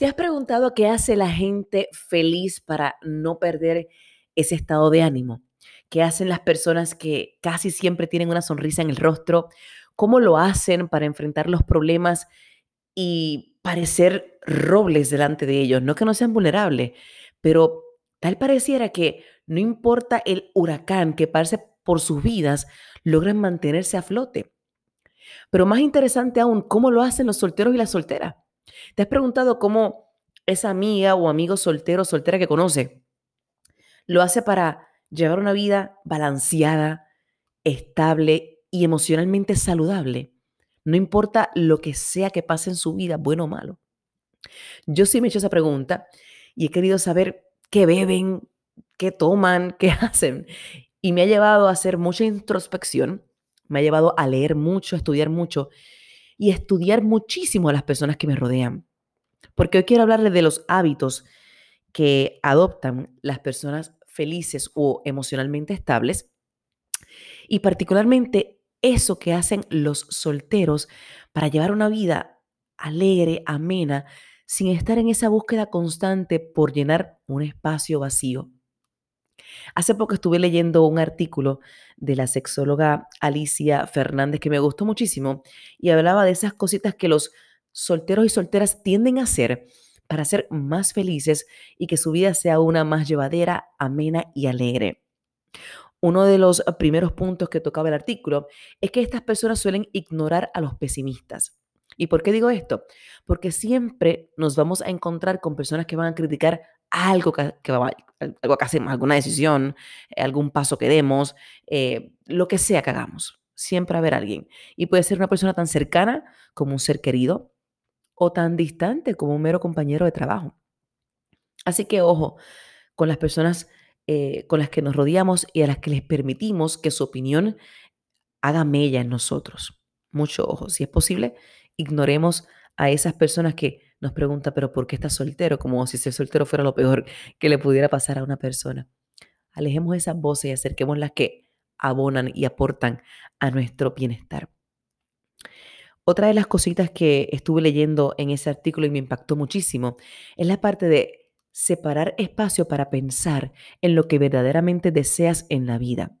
¿Te has preguntado qué hace la gente feliz para no perder ese estado de ánimo? ¿Qué hacen las personas que casi siempre tienen una sonrisa en el rostro? ¿Cómo lo hacen para enfrentar los problemas y parecer robles delante de ellos? No que no sean vulnerables, pero tal pareciera que no importa el huracán que pase por sus vidas, logran mantenerse a flote. Pero más interesante aún, ¿cómo lo hacen los solteros y las solteras? ¿Te has preguntado cómo esa amiga o amigo soltero o soltera que conoce lo hace para llevar una vida balanceada, estable y emocionalmente saludable? No importa lo que sea que pase en su vida, bueno o malo. Yo sí me he hecho esa pregunta y he querido saber qué beben, qué toman, qué hacen. Y me ha llevado a hacer mucha introspección, me ha llevado a leer mucho, a estudiar mucho y estudiar muchísimo a las personas que me rodean. Porque hoy quiero hablarles de los hábitos que adoptan las personas felices o emocionalmente estables y particularmente eso que hacen los solteros para llevar una vida alegre, amena, sin estar en esa búsqueda constante por llenar un espacio vacío. Hace poco estuve leyendo un artículo de la sexóloga Alicia Fernández que me gustó muchísimo y hablaba de esas cositas que los solteros y solteras tienden a hacer para ser más felices y que su vida sea una más llevadera, amena y alegre. Uno de los primeros puntos que tocaba el artículo es que estas personas suelen ignorar a los pesimistas. ¿Y por qué digo esto? Porque siempre nos vamos a encontrar con personas que van a criticar algo que, que hacemos, alguna decisión, algún paso que demos, eh, lo que sea que hagamos. Siempre a haber alguien. Y puede ser una persona tan cercana como un ser querido o tan distante como un mero compañero de trabajo. Así que ojo con las personas eh, con las que nos rodeamos y a las que les permitimos que su opinión haga mella en nosotros. Mucho ojo. Si es posible, ignoremos a esas personas que nos pregunta, pero ¿por qué estás soltero? Como si ser soltero fuera lo peor que le pudiera pasar a una persona. Alejemos esas voces y acerquemos las que abonan y aportan a nuestro bienestar. Otra de las cositas que estuve leyendo en ese artículo y me impactó muchísimo es la parte de separar espacio para pensar en lo que verdaderamente deseas en la vida.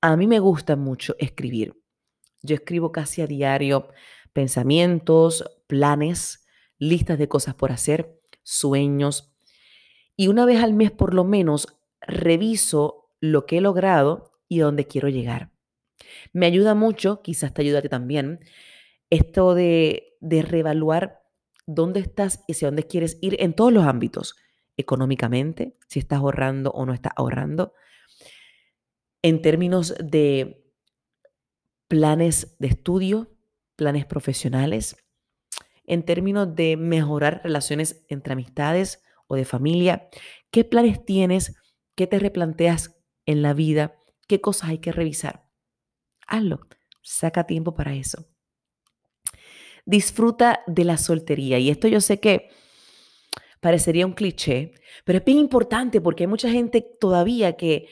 A mí me gusta mucho escribir. Yo escribo casi a diario pensamientos, planes, listas de cosas por hacer, sueños. Y una vez al mes por lo menos reviso lo que he logrado y a dónde quiero llegar. Me ayuda mucho, quizás te ayude a ti también, esto de, de reevaluar dónde estás y hacia dónde quieres ir en todos los ámbitos. Económicamente, si estás ahorrando o no estás ahorrando. En términos de planes de estudio, planes profesionales, en términos de mejorar relaciones entre amistades o de familia? ¿Qué planes tienes? ¿Qué te replanteas en la vida? ¿Qué cosas hay que revisar? Hazlo. Saca tiempo para eso. Disfruta de la soltería. Y esto yo sé que parecería un cliché, pero es bien importante porque hay mucha gente todavía que,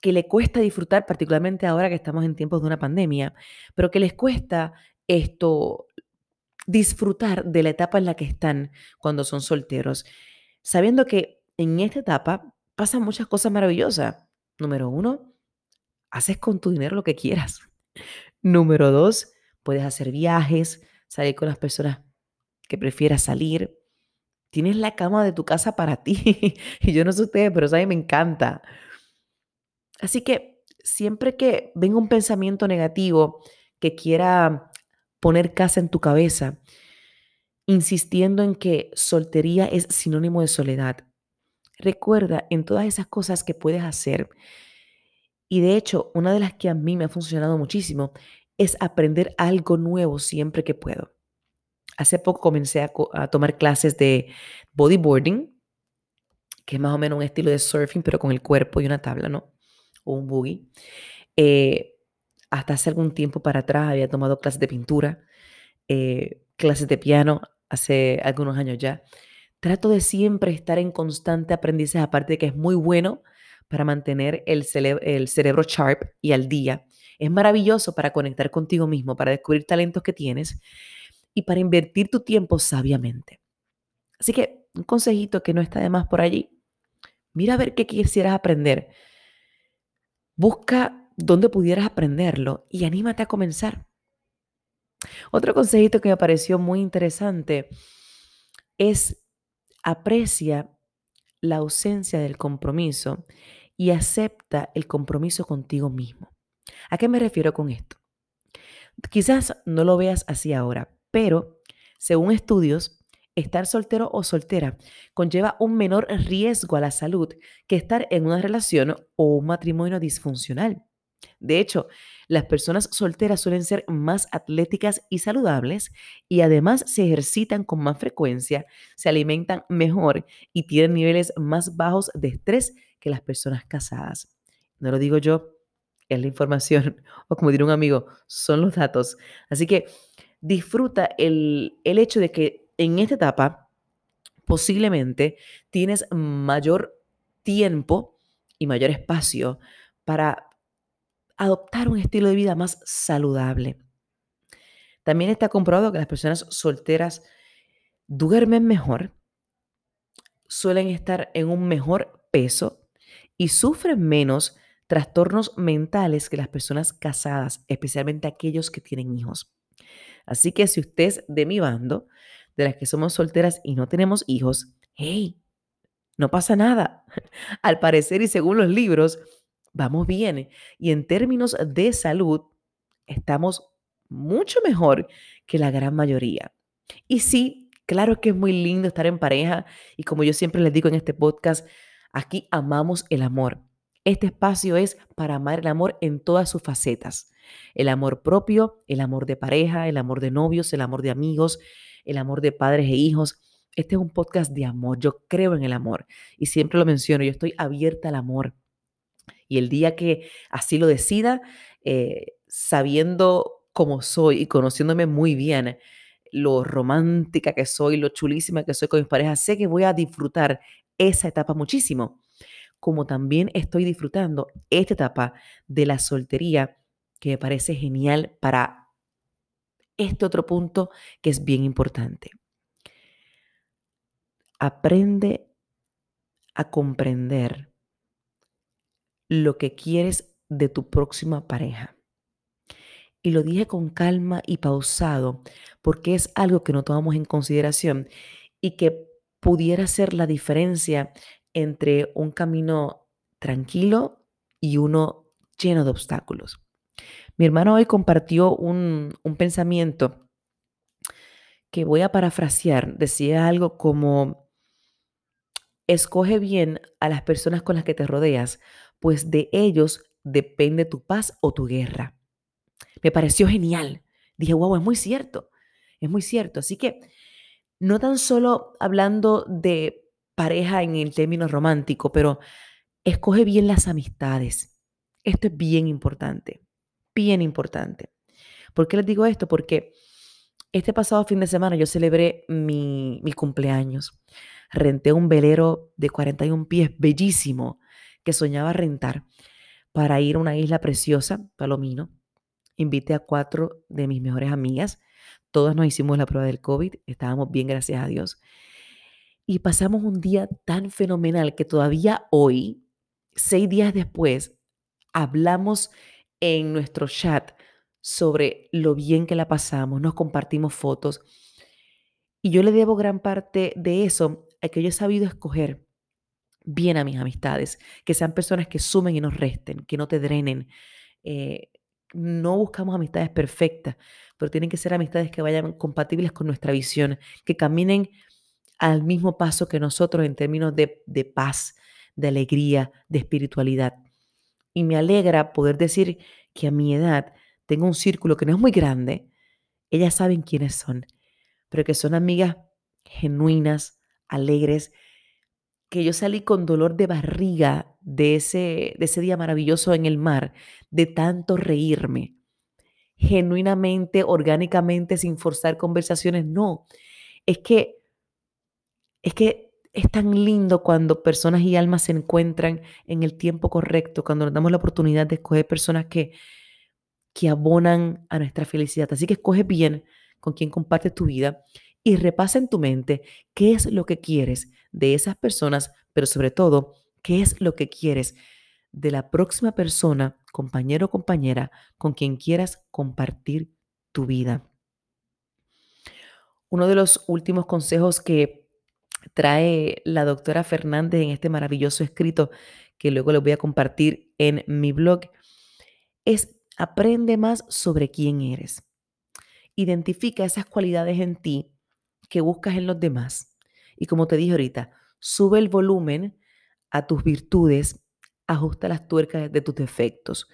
que le cuesta disfrutar, particularmente ahora que estamos en tiempos de una pandemia, pero que les cuesta esto, disfrutar de la etapa en la que están cuando son solteros, sabiendo que en esta etapa pasan muchas cosas maravillosas. Número uno, haces con tu dinero lo que quieras. Número dos, puedes hacer viajes, salir con las personas que prefieras salir. Tienes la cama de tu casa para ti. y yo no sé ustedes, pero mí me encanta. Así que siempre que venga un pensamiento negativo que quiera poner casa en tu cabeza, insistiendo en que soltería es sinónimo de soledad. Recuerda en todas esas cosas que puedes hacer. Y de hecho, una de las que a mí me ha funcionado muchísimo es aprender algo nuevo siempre que puedo. Hace poco comencé a, tomar clases de bodyboarding, que es más o menos un estilo de surfing, pero con el cuerpo y una tabla, ¿no? O un boogie. Eh, hasta hace algún tiempo para atrás había tomado clases de pintura, eh, clases de piano, hace algunos años ya. Trato de siempre estar en constante aprendizaje, aparte de que es muy bueno para mantener el, el cerebro sharp y al día. Es maravilloso para conectar contigo mismo, para descubrir talentos que tienes y para invertir tu tiempo sabiamente. Así que un consejito que no está de más por allí. Mira a ver qué quisieras aprender. Busca dónde pudieras aprenderlo y anímate a comenzar. Otro consejito que me pareció muy interesante es aprecia la ausencia del compromiso y acepta el compromiso contigo mismo. ¿A qué me refiero con esto? Quizás no lo veas así ahora, pero según estudios, estar soltero o soltera conlleva un menor riesgo a la salud que estar en una relación o un matrimonio disfuncional. De hecho, las personas solteras suelen ser más atléticas y saludables y además se ejercitan con más frecuencia, se alimentan mejor y tienen niveles más bajos de estrés que las personas casadas. No lo digo yo, es la información, o como diría un amigo, son los datos. Así que disfruta el, el hecho de que en esta etapa posiblemente tienes mayor tiempo y mayor espacio para adoptar un estilo de vida más saludable. También está comprobado que las personas solteras duermen mejor, suelen estar en un mejor peso y sufren menos trastornos mentales que las personas casadas, especialmente aquellos que tienen hijos. Así que si usted es de mi bando, de las que somos solteras y no tenemos hijos, hey, no pasa nada. Al parecer y según los libros, vamos bien. Y en términos de salud, estamos mucho mejor que la gran mayoría. Y sí, claro que es muy lindo estar en pareja y como yo siempre les digo en este podcast, aquí amamos el amor. Este espacio es para amar el amor en todas sus facetas. El amor propio, el amor de pareja, el amor de novios, el amor de amigos, el amor de padres e hijos. Este es un podcast de amor. Yo creo en el amor y siempre lo menciono. Yo estoy abierta al amor. Y el día que así lo decida, eh, sabiendo cómo soy y conociéndome muy bien, lo romántica que soy, lo chulísima que soy con mis parejas, sé que voy a disfrutar esa etapa muchísimo, como también estoy disfrutando esta etapa de la soltería que me parece genial para este otro punto que es bien importante. Aprende a comprender lo que quieres de tu próxima pareja. Y lo dije con calma y pausado porque es algo que no tomamos en consideración y que pudiera ser la diferencia entre un camino tranquilo y uno lleno de obstáculos. Mi hermano hoy compartió un, un pensamiento que voy a parafrasear. Decía algo como, escoge bien a las personas con las que te rodeas, pues de ellos depende tu paz o tu guerra. Me pareció genial. Dije, wow, es muy cierto, es muy cierto. Así que no tan solo hablando de pareja en el término romántico, pero escoge bien las amistades. Esto es bien importante, bien importante. ¿Por qué les digo esto? Porque este pasado fin de semana yo celebré mi, mi cumpleaños. Renté un velero de 41 pies bellísimo que soñaba rentar para ir a una isla preciosa, Palomino. Invité a cuatro de mis mejores amigas. Todas nos hicimos la prueba del COVID. Estábamos bien, gracias a Dios. Y pasamos un día tan fenomenal que todavía hoy, seis días después, hablamos en nuestro chat sobre lo bien que la pasamos, nos compartimos fotos. Y yo le debo gran parte de eso a que yo he sabido escoger bien a mis amistades, que sean personas que sumen y nos resten, que no te drenen. Eh, no buscamos amistades perfectas, pero tienen que ser amistades que vayan compatibles con nuestra visión, que caminen al mismo paso que nosotros en términos de, de paz, de alegría, de espiritualidad. Y me alegra poder decir que a mi edad tengo un círculo que no es muy grande, ellas saben quiénes son, pero que son amigas genuinas, alegres, que yo salí con dolor de barriga de ese, de ese día maravilloso en el mar, de tanto reírme, genuinamente, orgánicamente, sin forzar conversaciones. No, es que, es que es tan lindo cuando personas y almas se encuentran en el tiempo correcto, cuando nos damos la oportunidad de escoger personas que, que abonan a nuestra felicidad. Así que escoge bien con quién compartes tu vida y repasa en tu mente qué es lo que quieres de esas personas, pero sobre todo, qué es lo que quieres de la próxima persona, compañero o compañera, con quien quieras compartir tu vida. Uno de los últimos consejos que trae la doctora Fernández en este maravilloso escrito que luego les voy a compartir en mi blog es aprende más sobre quién eres. Identifica esas cualidades en ti que buscas en los demás. Y como te dije ahorita, sube el volumen a tus virtudes, ajusta las tuercas de tus defectos.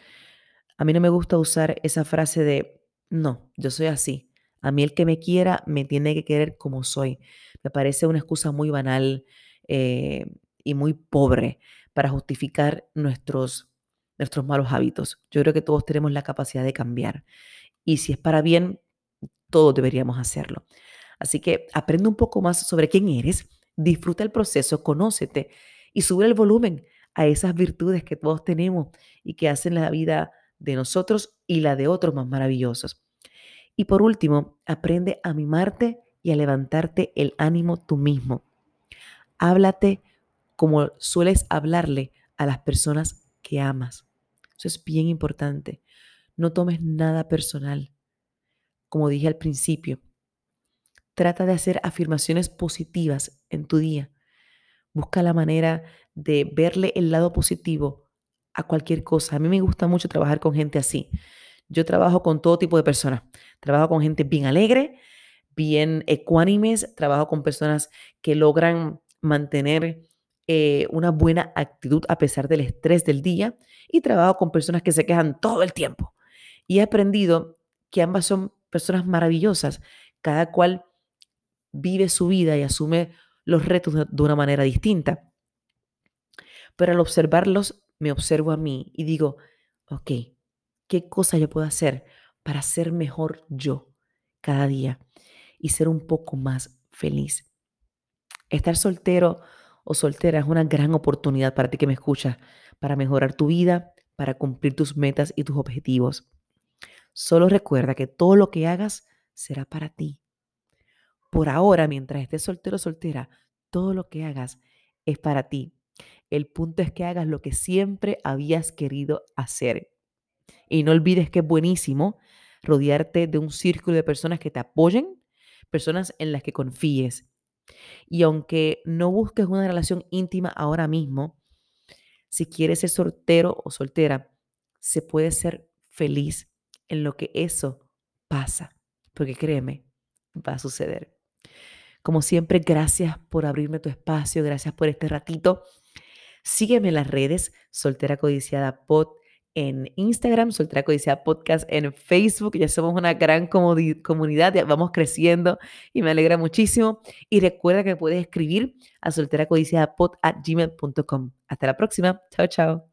A mí no me gusta usar esa frase de, no, yo soy así. A mí el que me quiera me tiene que querer como soy. Me parece una excusa muy banal eh, y muy pobre para justificar nuestros, nuestros malos hábitos. Yo creo que todos tenemos la capacidad de cambiar. Y si es para bien, todos deberíamos hacerlo. Así que aprende un poco más sobre quién eres, disfruta el proceso, conócete y sube el volumen a esas virtudes que todos tenemos y que hacen la vida de nosotros y la de otros más maravillosos. Y por último, aprende a mimarte y a levantarte el ánimo tú mismo. Háblate como sueles hablarle a las personas que amas. Eso es bien importante. No tomes nada personal. Como dije al principio, trata de hacer afirmaciones positivas en tu día. Busca la manera de verle el lado positivo a cualquier cosa. A mí me gusta mucho trabajar con gente así. Yo trabajo con todo tipo de personas. Trabajo con gente bien alegre, bien ecuánimes, trabajo con personas que logran mantener eh, una buena actitud a pesar del estrés del día y trabajo con personas que se quejan todo el tiempo. Y he aprendido que ambas son personas maravillosas, cada cual vive su vida y asume los retos de una manera distinta. Pero al observarlos, me observo a mí y digo, ok, ¿qué cosa yo puedo hacer para ser mejor yo cada día y ser un poco más feliz? Estar soltero o soltera es una gran oportunidad para ti que me escuchas, para mejorar tu vida, para cumplir tus metas y tus objetivos. Solo recuerda que todo lo que hagas será para ti. Por ahora, mientras estés soltero o soltera, todo lo que hagas es para ti. El punto es que hagas lo que siempre habías querido hacer. Y no olvides que es buenísimo rodearte de un círculo de personas que te apoyen, personas en las que confíes, y aunque no busques una relación íntima ahora mismo, si quieres ser soltero o soltera, se puede ser feliz en lo que eso pasa. Porque créeme, va a suceder. Como siempre, gracias por abrirme tu espacio, gracias por este ratito. Sígueme en las redes, Soltera Codiciada Pod en Instagram, Soltera Codiciada Podcast en Facebook. Ya somos una gran comunidad, ya vamos creciendo y me alegra muchísimo. Y recuerda que puedes escribir a solteracodiciadapod.gmail.com. Hasta la próxima. Chao, chao.